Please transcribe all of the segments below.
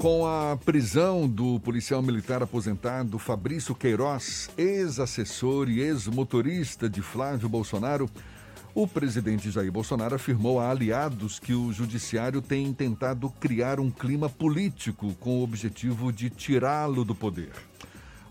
Com a prisão do policial militar aposentado Fabrício Queiroz, ex-assessor e ex-motorista de Flávio Bolsonaro, o presidente Jair Bolsonaro afirmou a aliados que o judiciário tem tentado criar um clima político com o objetivo de tirá-lo do poder.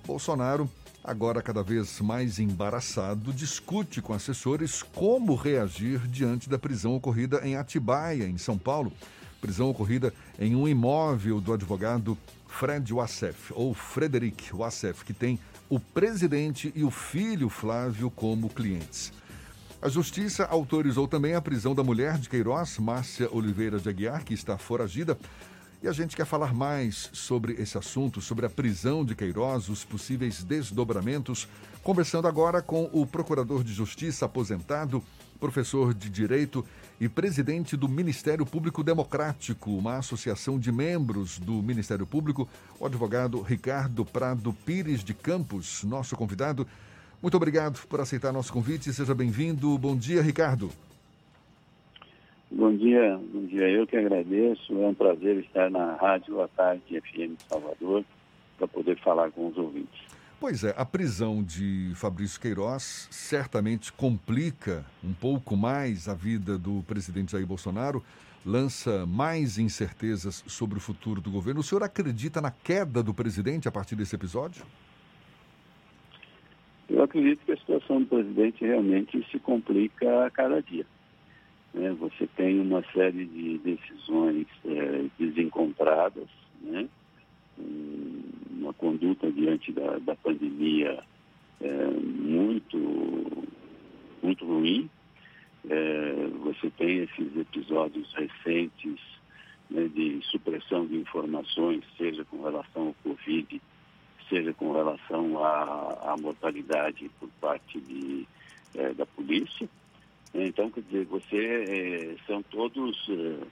Bolsonaro, agora cada vez mais embaraçado, discute com assessores como reagir diante da prisão ocorrida em Atibaia, em São Paulo prisão ocorrida em um imóvel do advogado Fred Wassef, ou Frederic Wassef, que tem o presidente e o filho Flávio como clientes. A justiça autorizou também a prisão da mulher de Queiroz, Márcia Oliveira de Aguiar, que está foragida. E a gente quer falar mais sobre esse assunto, sobre a prisão de Queiroz, os possíveis desdobramentos, conversando agora com o Procurador de Justiça aposentado, professor de Direito e presidente do Ministério Público Democrático, uma associação de membros do Ministério Público, o advogado Ricardo Prado Pires de Campos, nosso convidado. Muito obrigado por aceitar nosso convite. Seja bem-vindo. Bom dia, Ricardo. Bom dia, bom dia. Eu que agradeço. É um prazer estar na Rádio à Tarde FM Salvador para poder falar com os ouvintes. Pois é, a prisão de Fabrício Queiroz certamente complica um pouco mais a vida do presidente Jair Bolsonaro, lança mais incertezas sobre o futuro do governo. O senhor acredita na queda do presidente a partir desse episódio? Eu acredito que a situação do presidente realmente se complica a cada dia. Né? Você tem uma série de decisões é, desencontradas, né? Uma conduta diante da, da pandemia é, muito, muito ruim. É, você tem esses episódios recentes né, de supressão de informações, seja com relação ao Covid, seja com relação à, à mortalidade por parte de, é, da polícia. Então, quer dizer, você é, são todos é,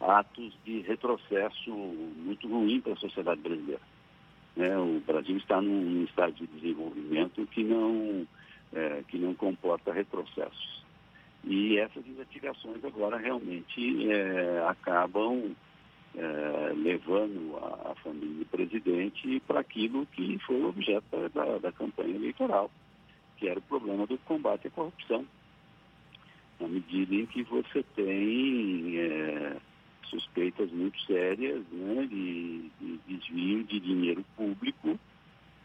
atos de retrocesso muito ruim para a sociedade brasileira. Né? O Brasil está num estado de desenvolvimento que não, é, que não comporta retrocessos. E essas investigações agora realmente é, acabam é, levando a, a, família do presidente para aquilo que foi objeto da, da campanha eleitoral, que era o problema do combate à corrupção. Na medida em que você tem suspeitas muito sérias né, de, de, desvio de dinheiro público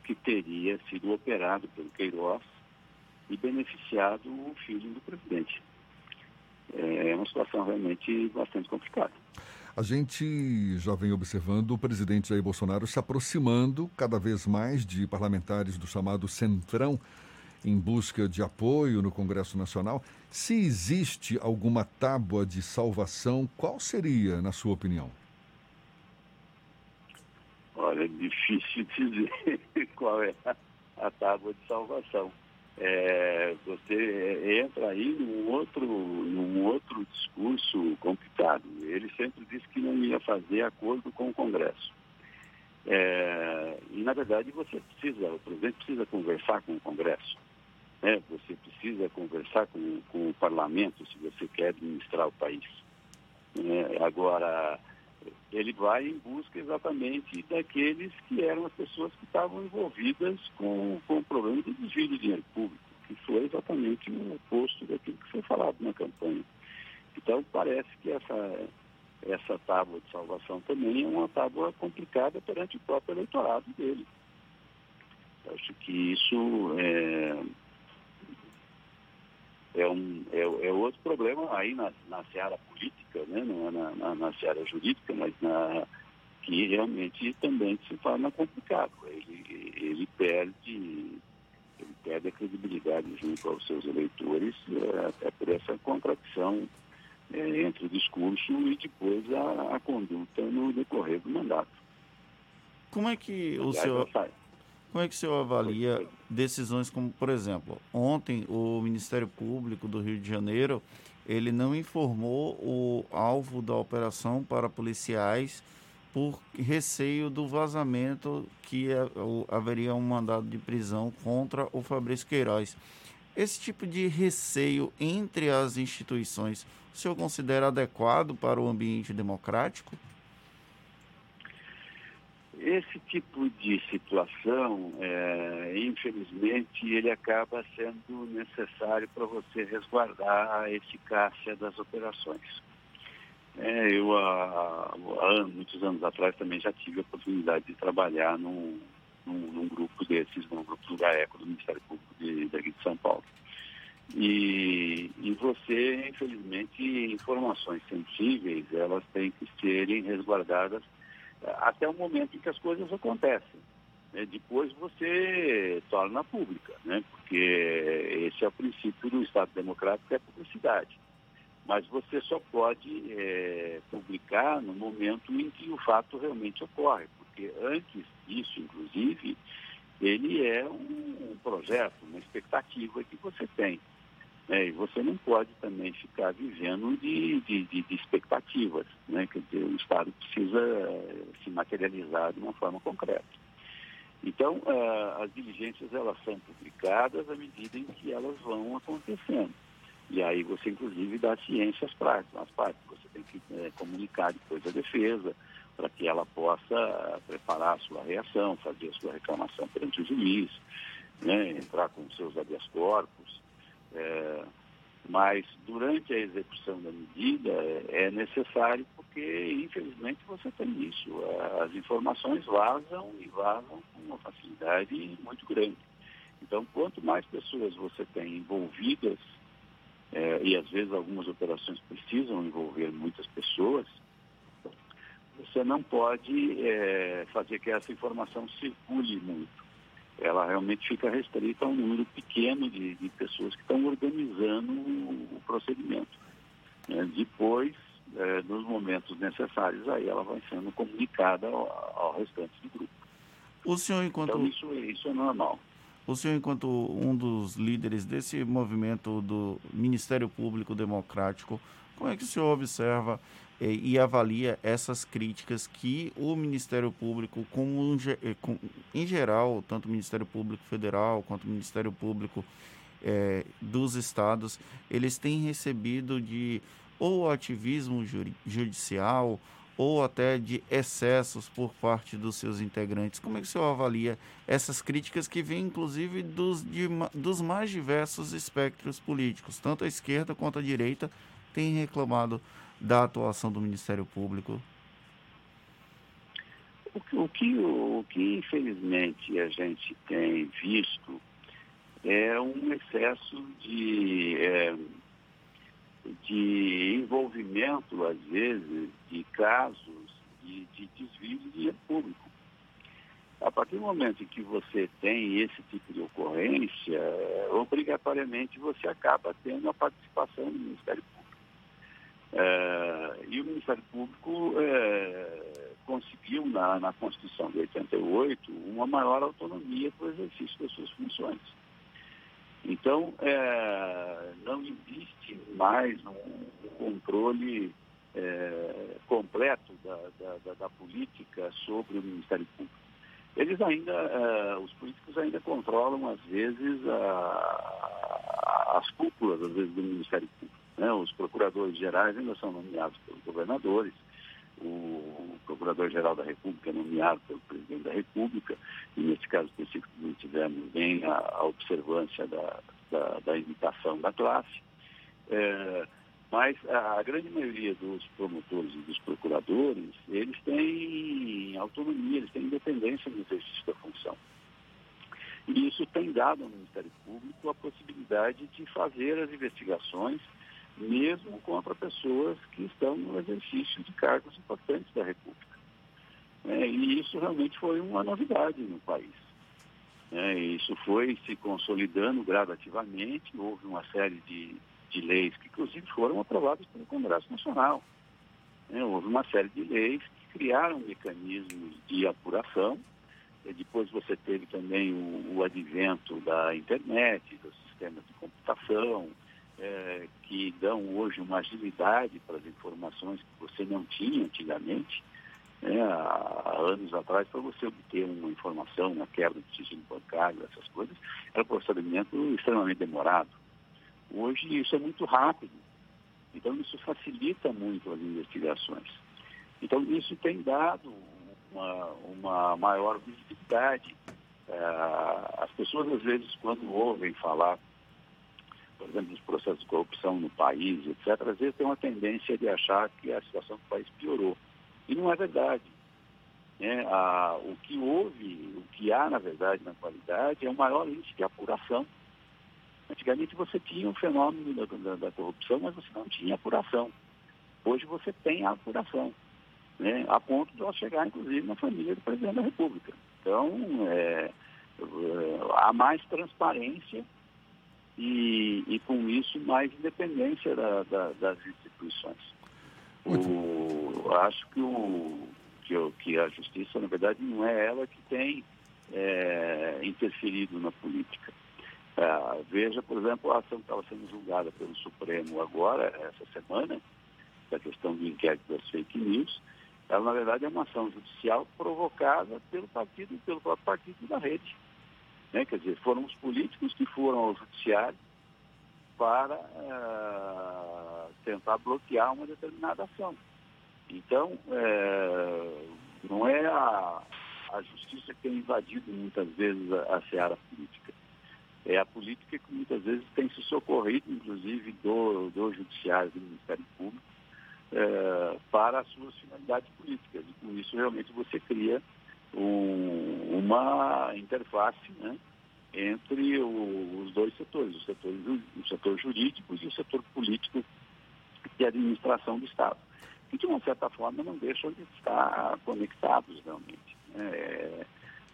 que teria sido operado pelo Queiroz e beneficiado o filho do presidente. É uma situação realmente bastante complicada. A gente já vem observando o presidente Jair Bolsonaro se aproximando cada vez mais de parlamentares do chamado Centrão em busca de apoio no Congresso Nacional. Se existe alguma tábua de salvação, qual seria, na sua opinião? Olha, é difícil dizer qual é a, tábua de salvação. É, você entra aí num outro, num outro discurso complicado. Ele sempre disse que não ia fazer acordo com o Congresso. É, e, na verdade, você precisa, o presidente precisa conversar com o Congresso. Né? Você precisa conversar com, com o parlamento se você quer administrar o país. É, agora, ele vai em busca exatamente daqueles que eram as pessoas que estavam envolvidas com, com o problema do desvio de dinheiro público, que foi exatamente o oposto daquilo que foi falado na campanha. Então, parece que essa, essa tábua de salvação também é uma tábua complicada perante o próprio eleitorado dele. Acho que isso é, é, um, é, é outro problema aí na, na seara política, né? não é na, na, na seara jurídica, mas na, que realmente também se torna complicado. Ele, ele perde ele perde a credibilidade junto aos seus eleitores, é, até por essa contradição é, entre o discurso e depois a, a, conduta no decorrer do mandato. Como é que o senhor... Como é que o senhor avalia decisões como, por exemplo, ontem o Ministério Público do Rio de Janeiro ele não informou o alvo da operação para policiais por receio do vazamento que é, haveria um mandado de prisão contra o Fabrício Queiroz. Esse tipo de receio entre as instituições, o senhor considera adequado para o ambiente democrático? Esse tipo de situação, é, infelizmente, ele acaba sendo necessário para você resguardar a eficácia das operações. É, eu, há, há, muitos anos atrás, também já tive a oportunidade de trabalhar num, num, num grupo desses, num grupo do GAECO, do Ministério Público de, daqui de São Paulo. E, e você, infelizmente, informações sensíveis, elas têm que serem resguardadas até o momento em que as coisas acontecem. Né? Depois você torna pública, né? porque esse é o princípio do Estado Democrático, é a publicidade. Mas você só pode é, publicar no momento em que o fato realmente ocorre, porque antes disso, inclusive, ele é um, um projeto, uma expectativa que você tem. Né? E você não pode também ficar vivendo de, de, de, de expectativas. Né? Quer dizer, o Estado precisa eh, se materializar de uma forma concreta. Então, uh, as diligências elas são publicadas à medida em que elas vão acontecendo. E aí você, inclusive, dá ciência às partes. Às partes. Você tem que é, comunicar depois à defesa para que ela possa preparar a sua reação, fazer a sua reclamação perante o juiz, né? entrar com seus habeas corpus. É, mas durante a execução da medida é, é necessário porque, infelizmente, você tem isso. As informações vazam e vazam com uma facilidade muito grande. Então, quanto mais pessoas você tem envolvidas, é, e às vezes algumas operações precisam envolver muitas pessoas, você não pode é, fazer que essa informação circule muito ela realmente fica restrita a um número pequeno de, de pessoas que estão organizando o, procedimento. É, depois, é, nos momentos necessários, aí ela vai sendo comunicada ao, ao restante do grupo. O senhor, enquanto... Então, isso, isso é normal. O senhor, enquanto um dos líderes desse movimento do Ministério Público Democrático, como é que o senhor observa e avalia essas críticas que o Ministério Público, como eh, em geral, tanto o Ministério Público Federal quanto o Ministério Público é, dos estados, eles têm recebido de ou ativismo judicial ou até de excessos por parte dos seus integrantes. Como é que o senhor avalia essas críticas que vêm, inclusive, dos, de, dos mais diversos espectros políticos? Tanto a esquerda quanto a direita têm reclamado da atuação do Ministério Público? O que, o que, o que infelizmente a gente tem visto é um excesso de, é, de envolvimento, às vezes, de casos de, de desvio de dinheiro público. A partir do momento em que você tem esse tipo de ocorrência, obrigatoriamente você acaba tendo a participação do Ministério Público. É, e o Ministério Público é, conseguiu, na, na Constituição de 88, uma maior autonomia para o exercício das suas funções. Então, é, não existe mais um, controle é, completo da, da, da, política sobre o Ministério Público. Eles ainda, os políticos ainda controlam, às vezes, as cúpulas, às vezes, do Ministério Público. Né? Os procuradores gerais ainda são nomeados pelos governadores, o Procurador-Geral da República é nomeado pelo Presidente da República, e nesse caso específico tivemos bem a, a observância da, da, da, imitação da classe. É, mas a, a, grande maioria dos promotores e dos procuradores, eles têm autonomia, eles têm independência no exercício da função. E isso tem dado ao Ministério Público a possibilidade de fazer as investigações mesmo contra pessoas que estão no exercício de cargos importantes da República. É, e isso realmente foi uma novidade no país. É, isso foi se consolidando gradativamente, houve uma série de, de leis que, inclusive, foram aprovadas pelo Congresso Nacional. É, houve uma série de leis que criaram mecanismos de apuração. E depois você teve também o, o advento da internet, dos sistemas de computação, é, que dão hoje uma agilidade para as informações que você não tinha antigamente. Né, há, anos atrás, para você obter uma informação, uma quebra de sigilo bancário, essas coisas, era um procedimento extremamente demorado. Hoje isso é muito rápido. Então isso facilita muito as investigações. Então isso tem dado uma, uma maior visibilidade. É, as pessoas, às vezes, quando ouvem falar, por exemplo, dos processos de corrupção no país, etc., às vezes tem uma tendência de achar que a situação do país piorou. E não é verdade. Né? A, o que houve, o que há, na verdade, na qualidade, é o maior índice de apuração. Antigamente você tinha um fenômeno da, da, da corrupção, mas você não tinha apuração. Hoje você tem a apuração, né? a ponto de ela chegar, inclusive, na família do presidente da República. Então, é, é, há mais transparência e, e, com isso, mais independência da, da, das instituições. O, acho que o, que, que a justiça, na verdade, não é ela que tem é, interferido na política. É, veja, por exemplo, a ação que estava sendo julgada pelo Supremo agora, essa semana, da questão do inquérito das fake news, ela, na verdade, é uma ação judicial provocada pelo partido, pelo próprio partido da rede. Né? Quer dizer, foram os políticos que foram ao judiciário para uh, tentar bloquear uma determinada ação. Então, é, não é a, a justiça que tem invadido muitas vezes a, a seara política. É a política que muitas vezes tem se socorrido, inclusive, do, do judiciário, do Ministério Público, é, para as suas finalidades políticas. E com isso, realmente, você cria um, uma interface né, entre o, os dois setores, o setor, o setor jurídico e o setor político de administração do Estado que de uma certa forma não deixam de estar conectados realmente. É,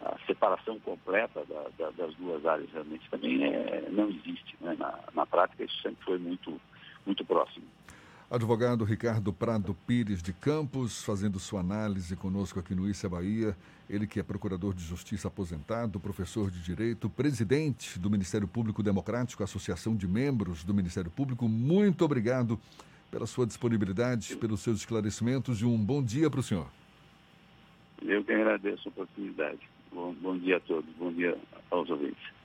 a separação completa da, da, das duas áreas realmente também é, não existe. Né? Na, na prática isso sempre foi muito, muito próximo. Advogado Ricardo Prado Pires de Campos, fazendo sua análise conosco aqui no Issa Bahia. Ele que é procurador de justiça aposentado, professor de direito, presidente do Ministério Público Democrático, Associação de Membros do Ministério Público. Muito obrigado pela sua disponibilidade, pelos seus esclarecimentos e um bom dia para o senhor. Eu que agradeço a oportunidade. Bom, bom dia a todos, bom dia aos ouvintes.